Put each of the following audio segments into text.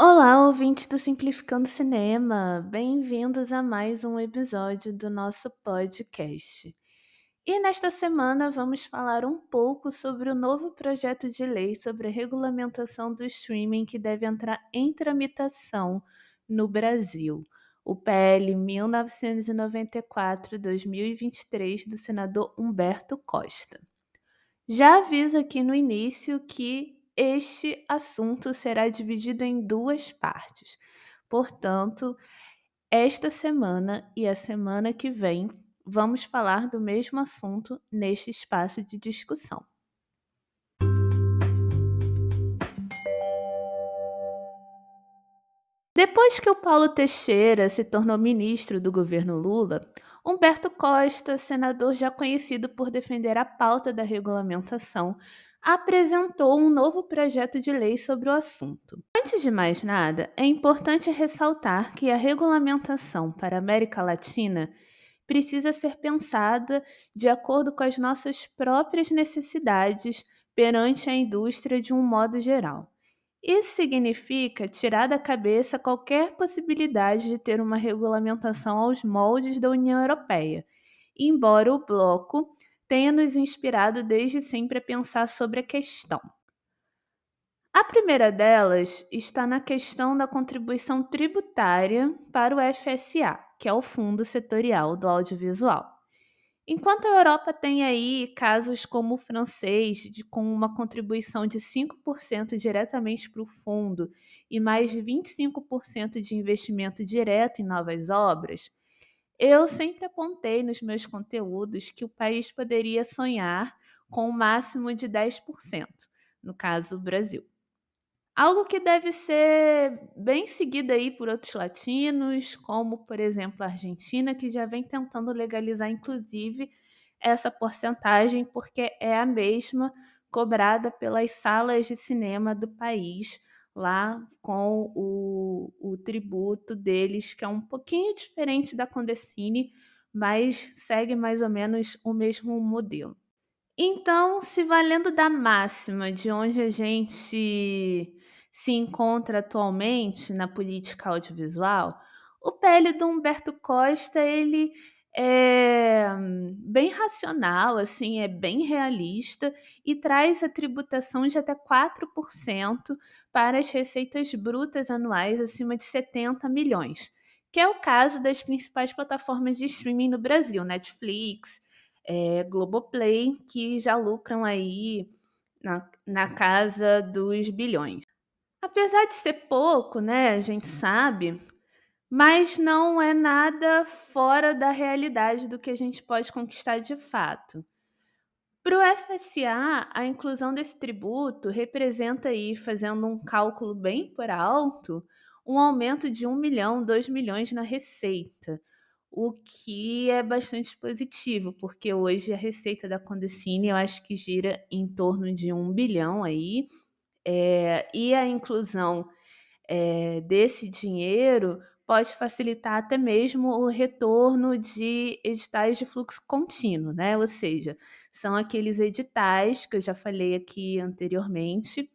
Olá, ouvintes do Simplificando Cinema! Bem-vindos a mais um episódio do nosso podcast. E nesta semana vamos falar um pouco sobre o novo projeto de lei sobre a regulamentação do streaming que deve entrar em tramitação no Brasil, o PL 1994-2023 do senador Humberto Costa. Já aviso aqui no início que este assunto será dividido em duas partes. Portanto, esta semana e a semana que vem vamos falar do mesmo assunto neste espaço de discussão. Depois que o Paulo Teixeira se tornou ministro do governo Lula, Humberto Costa, senador já conhecido por defender a pauta da regulamentação, apresentou um novo projeto de lei sobre o assunto. Antes de mais nada, é importante ressaltar que a regulamentação para a América Latina precisa ser pensada de acordo com as nossas próprias necessidades perante a indústria de um modo geral. Isso significa tirar da cabeça qualquer possibilidade de ter uma regulamentação aos moldes da União Europeia, embora o bloco tenha nos inspirado desde sempre a pensar sobre a questão. A primeira delas está na questão da contribuição tributária para o FSA, que é o Fundo Setorial do Audiovisual. Enquanto a Europa tem aí casos como o francês, de, com uma contribuição de 5% diretamente para o fundo e mais de 25% de investimento direto em novas obras, eu sempre apontei nos meus conteúdos que o país poderia sonhar com o um máximo de 10%, no caso o Brasil. Algo que deve ser bem seguido aí por outros latinos, como por exemplo a Argentina, que já vem tentando legalizar inclusive essa porcentagem, porque é a mesma cobrada pelas salas de cinema do país lá com o, o tributo deles, que é um pouquinho diferente da Condecine, mas segue mais ou menos o mesmo modelo. Então, se valendo da máxima de onde a gente se encontra atualmente na política audiovisual, o PL do Humberto Costa ele é bem racional, assim, é bem realista e traz a tributação de até 4% para as receitas brutas anuais acima de 70 milhões, que é o caso das principais plataformas de streaming no Brasil, Netflix, é, Globoplay, que já lucram aí na, na casa dos bilhões. Apesar de ser pouco, né, a gente sabe, mas não é nada fora da realidade do que a gente pode conquistar de fato. Para o FSA, a inclusão desse tributo representa aí, fazendo um cálculo bem por alto, um aumento de 1 milhão, 2 milhões na receita, o que é bastante positivo, porque hoje a receita da Condecine eu acho que gira em torno de 1 bilhão aí, é, e a inclusão é, desse dinheiro pode facilitar até mesmo o retorno de editais de fluxo contínuo, né? Ou seja, são aqueles editais que eu já falei aqui anteriormente,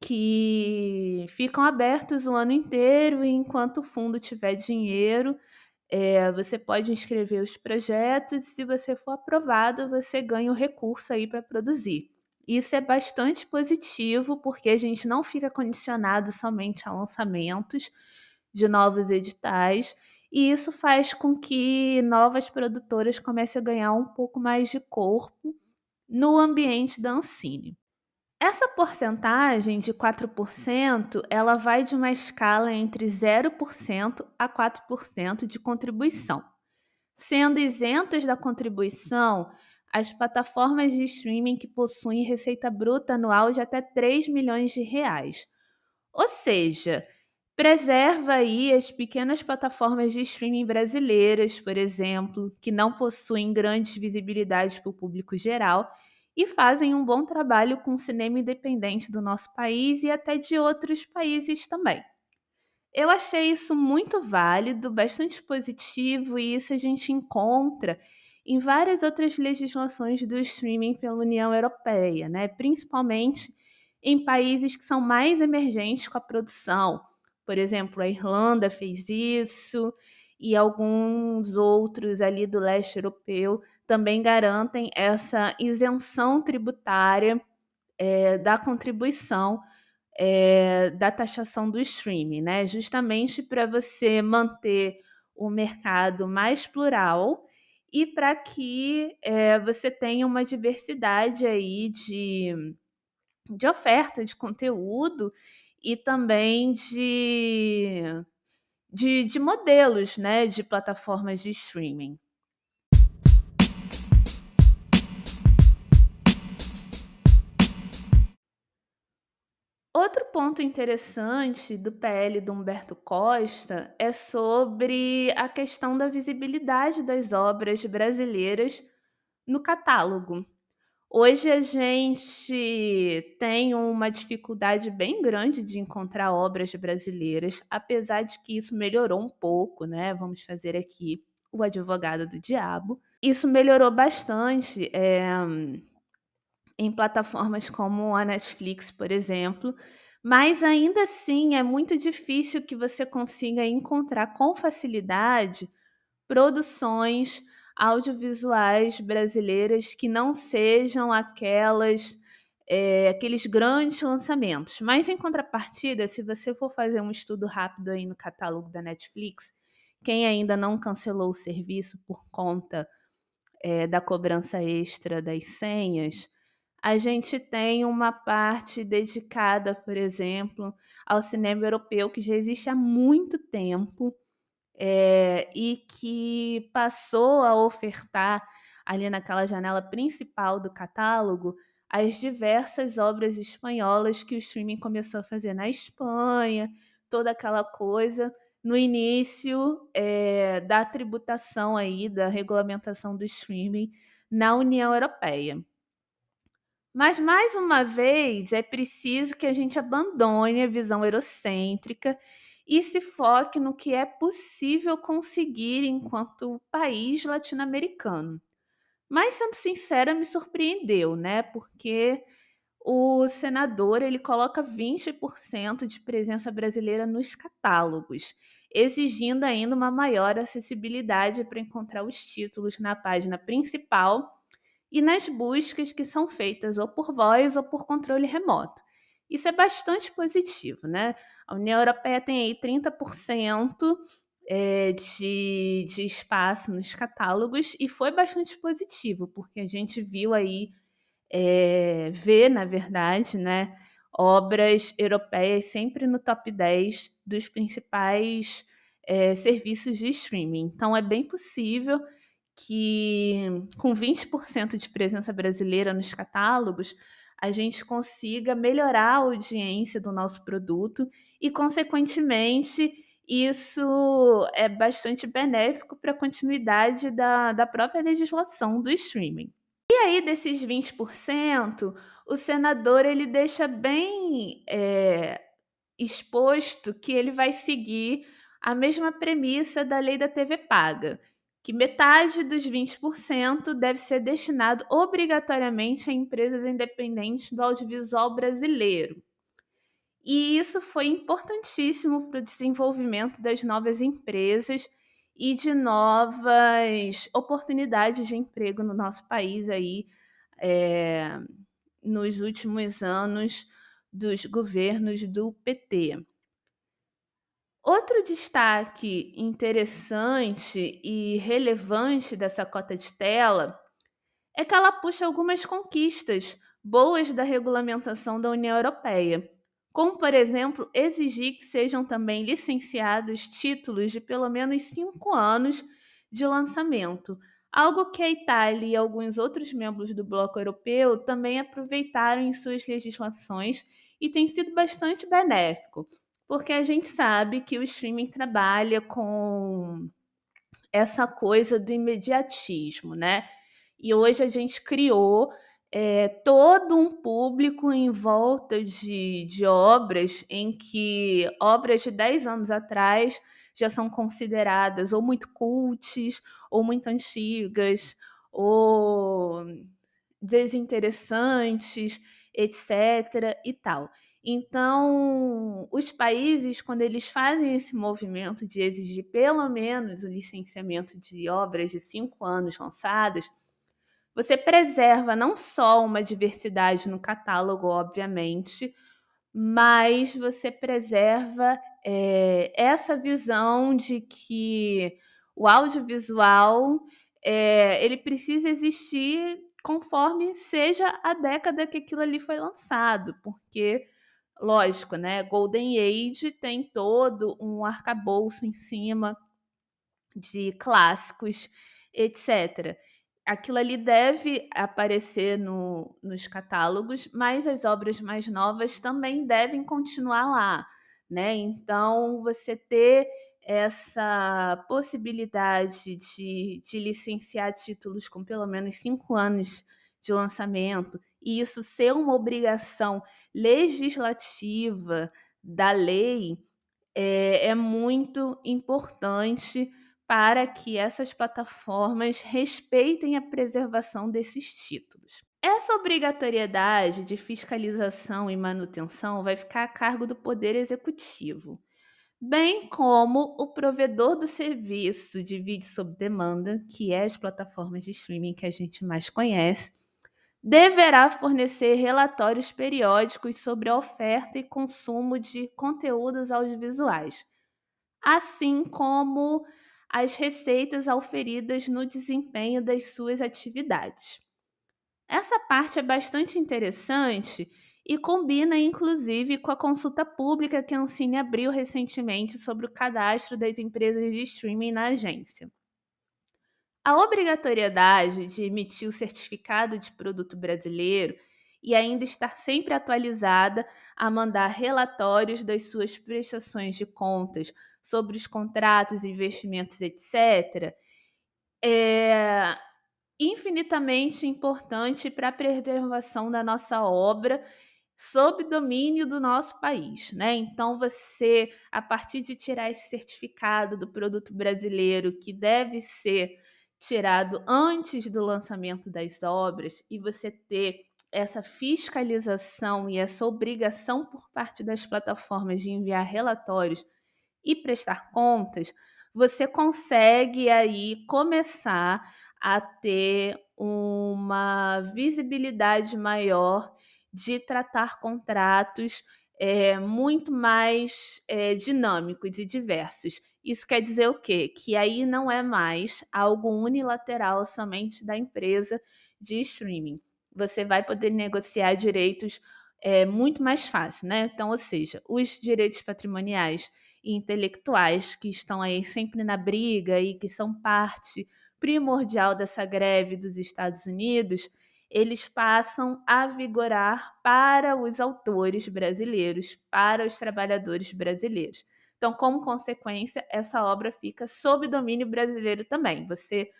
que ficam abertos o ano inteiro e enquanto o fundo tiver dinheiro, é, você pode inscrever os projetos e se você for aprovado, você ganha o recurso aí para produzir. Isso é bastante positivo porque a gente não fica condicionado somente a lançamentos, de novos editais, e isso faz com que novas produtoras comecem a ganhar um pouco mais de corpo no ambiente da Ancine. Essa porcentagem de 4%, ela vai de uma escala entre 0% a 4% de contribuição. Sendo isentas da contribuição as plataformas de streaming que possuem receita bruta anual de até 3 milhões de reais. Ou seja, Preserva aí as pequenas plataformas de streaming brasileiras, por exemplo, que não possuem grandes visibilidades para o público geral e fazem um bom trabalho com o cinema independente do nosso país e até de outros países também. Eu achei isso muito válido, bastante positivo, e isso a gente encontra em várias outras legislações do streaming pela União Europeia, né? principalmente em países que são mais emergentes com a produção. Por exemplo, a Irlanda fez isso e alguns outros ali do leste europeu também garantem essa isenção tributária é, da contribuição é, da taxação do streaming, né? Justamente para você manter o mercado mais plural e para que é, você tenha uma diversidade aí de, de oferta de conteúdo e também de, de, de modelos né, de plataformas de streaming. Outro ponto interessante do PL do Humberto Costa é sobre a questão da visibilidade das obras brasileiras no catálogo. Hoje a gente tem uma dificuldade bem grande de encontrar obras brasileiras, apesar de que isso melhorou um pouco, né? Vamos fazer aqui o advogado do diabo. Isso melhorou bastante. É em plataformas como a Netflix, por exemplo, mas ainda assim é muito difícil que você consiga encontrar com facilidade produções audiovisuais brasileiras que não sejam aquelas é, aqueles grandes lançamentos. Mas em contrapartida, se você for fazer um estudo rápido aí no catálogo da Netflix, quem ainda não cancelou o serviço por conta é, da cobrança extra das senhas, a gente tem uma parte dedicada, por exemplo, ao cinema europeu, que já existe há muito tempo é, e que passou a ofertar ali naquela janela principal do catálogo as diversas obras espanholas que o streaming começou a fazer na Espanha, toda aquela coisa no início é, da tributação aí da regulamentação do streaming na União Europeia. Mas, mais uma vez, é preciso que a gente abandone a visão eurocêntrica e se foque no que é possível conseguir enquanto país latino-americano. Mas, sendo sincera, me surpreendeu, né? Porque o senador ele coloca 20% de presença brasileira nos catálogos, exigindo ainda uma maior acessibilidade para encontrar os títulos na página principal e nas buscas que são feitas ou por voz ou por controle remoto. Isso é bastante positivo, né? A União Europeia tem aí 30% é, de, de espaço nos catálogos e foi bastante positivo, porque a gente viu aí, é, vê, na verdade, né, obras europeias sempre no top 10 dos principais é, serviços de streaming. Então é bem possível que com 20% de presença brasileira nos catálogos, a gente consiga melhorar a audiência do nosso produto e, consequentemente, isso é bastante benéfico para a continuidade da, da própria legislação do streaming. E aí, desses 20%, o senador ele deixa bem é, exposto que ele vai seguir a mesma premissa da lei da TV paga, que metade dos 20% deve ser destinado obrigatoriamente a empresas independentes do audiovisual brasileiro. E isso foi importantíssimo para o desenvolvimento das novas empresas e de novas oportunidades de emprego no nosso país aí é, nos últimos anos dos governos do PT. Outro destaque interessante e relevante dessa cota de tela é que ela puxa algumas conquistas boas da regulamentação da União Europeia, como, por exemplo, exigir que sejam também licenciados títulos de pelo menos cinco anos de lançamento, algo que a Itália e alguns outros membros do bloco europeu também aproveitaram em suas legislações e tem sido bastante benéfico porque a gente sabe que o streaming trabalha com essa coisa do imediatismo, né? E hoje a gente criou é, todo um público em volta de, de obras em que obras de 10 anos atrás já são consideradas ou muito cultes, ou muito antigas, ou desinteressantes, etc. e tal. Então, os países, quando eles fazem esse movimento de exigir pelo menos o licenciamento de obras de cinco anos lançadas, você preserva não só uma diversidade no catálogo, obviamente, mas você preserva é, essa visão de que o audiovisual é, ele precisa existir conforme seja a década que aquilo ali foi lançado, porque lógico, né? Golden Age tem todo um arcabouço em cima de clássicos, etc. Aquilo ali deve aparecer no, nos catálogos, mas as obras mais novas também devem continuar lá, né? Então, você ter essa possibilidade de, de licenciar títulos com pelo menos cinco anos de lançamento e isso ser uma obrigação legislativa da lei é, é muito importante para que essas plataformas respeitem a preservação desses títulos. Essa obrigatoriedade de fiscalização e manutenção vai ficar a cargo do Poder Executivo bem como o provedor do serviço de vídeo sob demanda, que é as plataformas de streaming que a gente mais conhece, deverá fornecer relatórios periódicos sobre a oferta e consumo de conteúdos audiovisuais, assim como as receitas auferidas no desempenho das suas atividades. Essa parte é bastante interessante e combina inclusive com a consulta pública que a Ancine abriu recentemente sobre o cadastro das empresas de streaming na agência. A obrigatoriedade de emitir o certificado de produto brasileiro e ainda estar sempre atualizada a mandar relatórios das suas prestações de contas sobre os contratos, investimentos, etc., é infinitamente importante para a preservação da nossa obra sob domínio do nosso país, né? Então você, a partir de tirar esse certificado do produto brasileiro que deve ser tirado antes do lançamento das obras e você ter essa fiscalização e essa obrigação por parte das plataformas de enviar relatórios e prestar contas, você consegue aí começar a ter uma visibilidade maior de tratar contratos é, muito mais é, dinâmicos e diversos. Isso quer dizer o quê? Que aí não é mais algo unilateral somente da empresa de streaming. Você vai poder negociar direitos é, muito mais fácil, né? Então, ou seja, os direitos patrimoniais e intelectuais que estão aí sempre na briga e que são parte primordial dessa greve dos Estados Unidos, eles passam a vigorar para os autores brasileiros, para os trabalhadores brasileiros. Então, como consequência, essa obra fica sob domínio brasileiro também. Você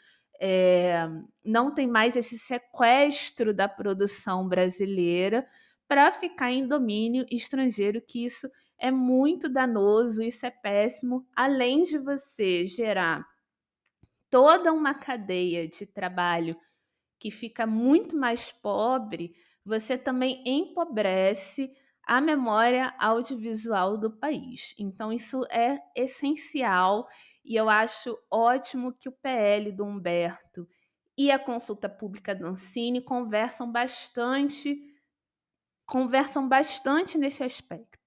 é, não tem mais esse sequestro da produção brasileira para ficar em domínio estrangeiro, que isso é muito danoso, isso é péssimo, além de você gerar toda uma cadeia de trabalho que fica muito mais pobre, você também empobrece a memória audiovisual do país. Então, isso é essencial e eu acho ótimo que o PL do Humberto e a consulta pública da Ancine conversam bastante conversam bastante nesse aspecto.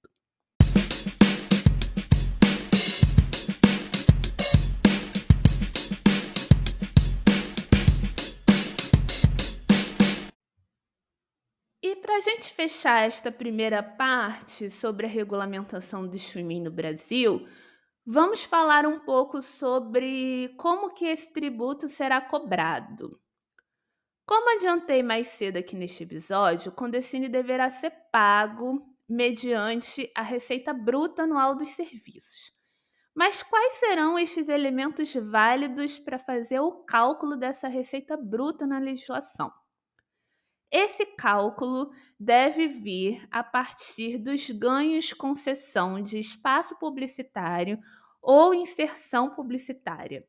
Para a gente fechar esta primeira parte sobre a regulamentação do streaming no Brasil, vamos falar um pouco sobre como que esse tributo será cobrado. Como adiantei mais cedo aqui neste episódio, o Condecine deverá ser pago mediante a receita bruta anual dos serviços. Mas quais serão estes elementos válidos para fazer o cálculo dessa receita bruta na legislação? Esse cálculo deve vir a partir dos ganhos concessão de espaço publicitário ou inserção publicitária,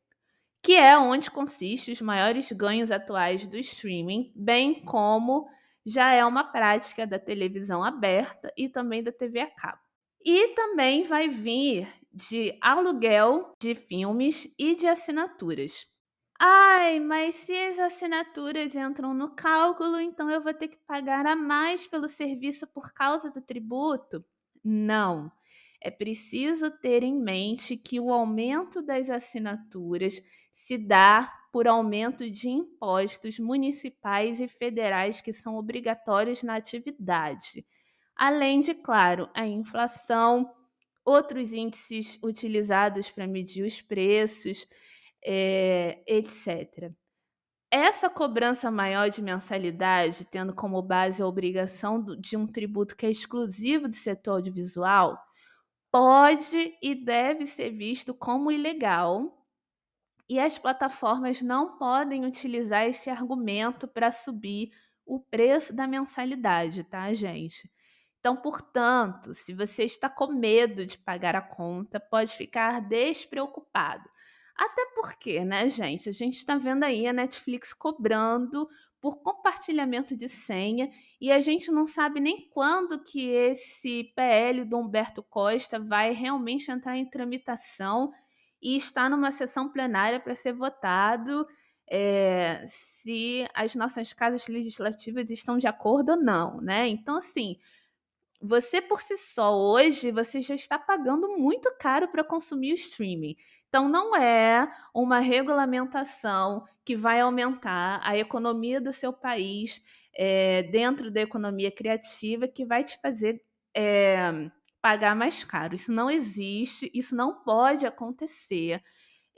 que é onde consistem os maiores ganhos atuais do streaming, bem como já é uma prática da televisão aberta e também da TV a cabo. E também vai vir de aluguel de filmes e de assinaturas. Ai, mas se as assinaturas entram no cálculo, então eu vou ter que pagar a mais pelo serviço por causa do tributo? Não. É preciso ter em mente que o aumento das assinaturas se dá por aumento de impostos municipais e federais que são obrigatórios na atividade. Além de, claro, a inflação, outros índices utilizados para medir os preços, é, etc. Essa cobrança maior de mensalidade, tendo como base a obrigação de um tributo que é exclusivo do setor audiovisual, pode e deve ser visto como ilegal. E as plataformas não podem utilizar esse argumento para subir o preço da mensalidade, tá, gente? Então, portanto, se você está com medo de pagar a conta, pode ficar despreocupado. Até porque, né, gente, a gente está vendo aí a Netflix cobrando por compartilhamento de senha e a gente não sabe nem quando que esse PL do Humberto Costa vai realmente entrar em tramitação e está numa sessão plenária para ser votado é, se as nossas casas legislativas estão de acordo ou não, né? Então, assim, você por si só hoje você já está pagando muito caro para consumir o streaming. Então não é uma regulamentação que vai aumentar a economia do seu país é, dentro da economia criativa que vai te fazer é, pagar mais caro. Isso não existe, isso não pode acontecer.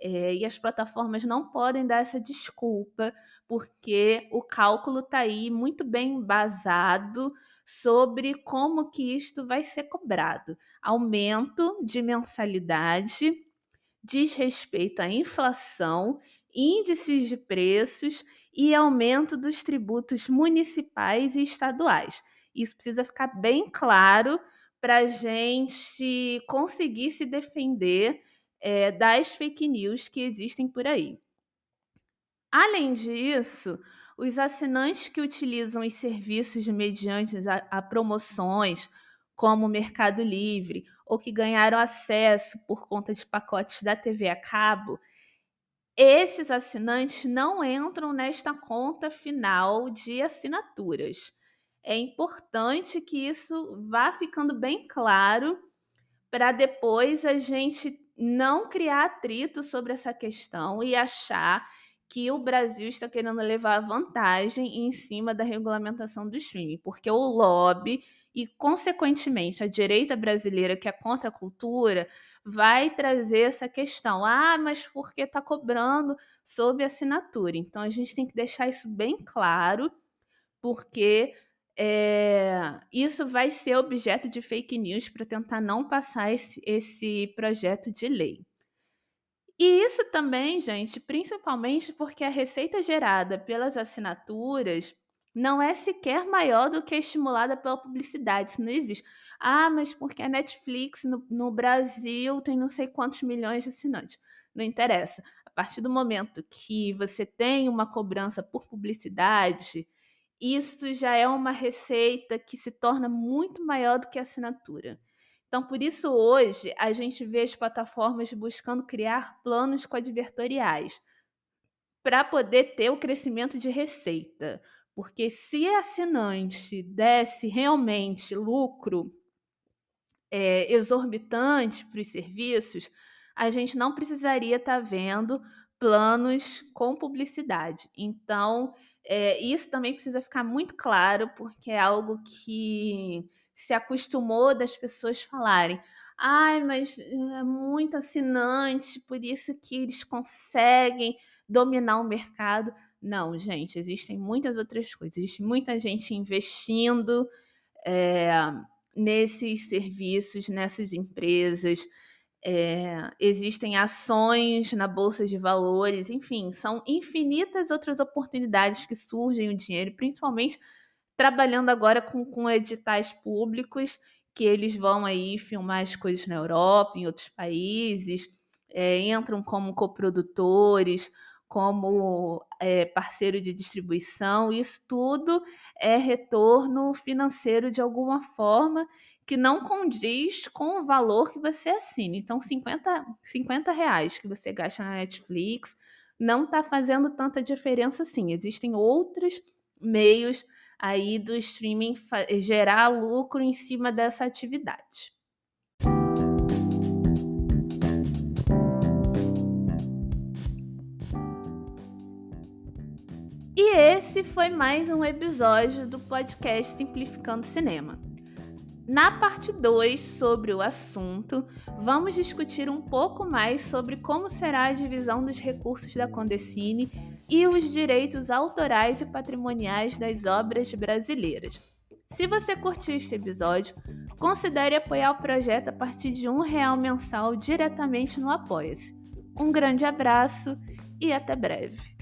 É, e as plataformas não podem dar essa desculpa, porque o cálculo está aí muito bem embasado sobre como que isto vai ser cobrado. Aumento de mensalidade diz respeito à inflação, índices de preços e aumento dos tributos municipais e estaduais. Isso precisa ficar bem claro para a gente conseguir se defender é, das fake news que existem por aí. Além disso, os assinantes que utilizam os serviços mediante a, a promoções, como o Mercado Livre, ou que ganharam acesso por conta de pacotes da TV a cabo, esses assinantes não entram nesta conta final de assinaturas. É importante que isso vá ficando bem claro para depois a gente não criar atrito sobre essa questão e achar que o Brasil está querendo levar vantagem em cima da regulamentação do streaming, porque o lobby e, consequentemente, a direita brasileira, que é contra a cultura, vai trazer essa questão. Ah, mas por que está cobrando sob assinatura? Então, a gente tem que deixar isso bem claro, porque é, isso vai ser objeto de fake news para tentar não passar esse, esse projeto de lei. E isso também, gente, principalmente porque a receita gerada pelas assinaturas não é sequer maior do que estimulada pela publicidade. Isso não existe. Ah, mas porque a Netflix no, no Brasil tem não sei quantos milhões de assinantes. Não interessa. A partir do momento que você tem uma cobrança por publicidade, isso já é uma receita que se torna muito maior do que a assinatura. Então, por isso, hoje, a gente vê as plataformas buscando criar planos coadvertoriais para poder ter o crescimento de receita. Porque se assinante desse realmente lucro é, exorbitante para os serviços, a gente não precisaria estar tá vendo planos com publicidade. Então, é, isso também precisa ficar muito claro, porque é algo que se acostumou das pessoas falarem. Ai, mas é muito assinante, por isso que eles conseguem dominar o mercado. Não, gente, existem muitas outras coisas. Existe muita gente investindo é, nesses serviços, nessas empresas. É, existem ações na bolsa de valores, enfim, são infinitas outras oportunidades que surgem o dinheiro, principalmente trabalhando agora com, com editais públicos, que eles vão aí filmar as coisas na Europa, em outros países, é, entram como coprodutores, como é, parceiro de distribuição, isso tudo é retorno financeiro de alguma forma que não condiz com o valor que você assina. Então, 50, 50 reais que você gasta na Netflix não está fazendo tanta diferença assim. Existem outros meios aí do streaming gerar lucro em cima dessa atividade. E esse foi mais um episódio do podcast Simplificando Cinema. Na parte 2 sobre o assunto, vamos discutir um pouco mais sobre como será a divisão dos recursos da Condecine e os direitos autorais e patrimoniais das obras brasileiras. Se você curtiu este episódio, considere apoiar o projeto a partir de um real mensal diretamente no Apoia-se. Um grande abraço e até breve.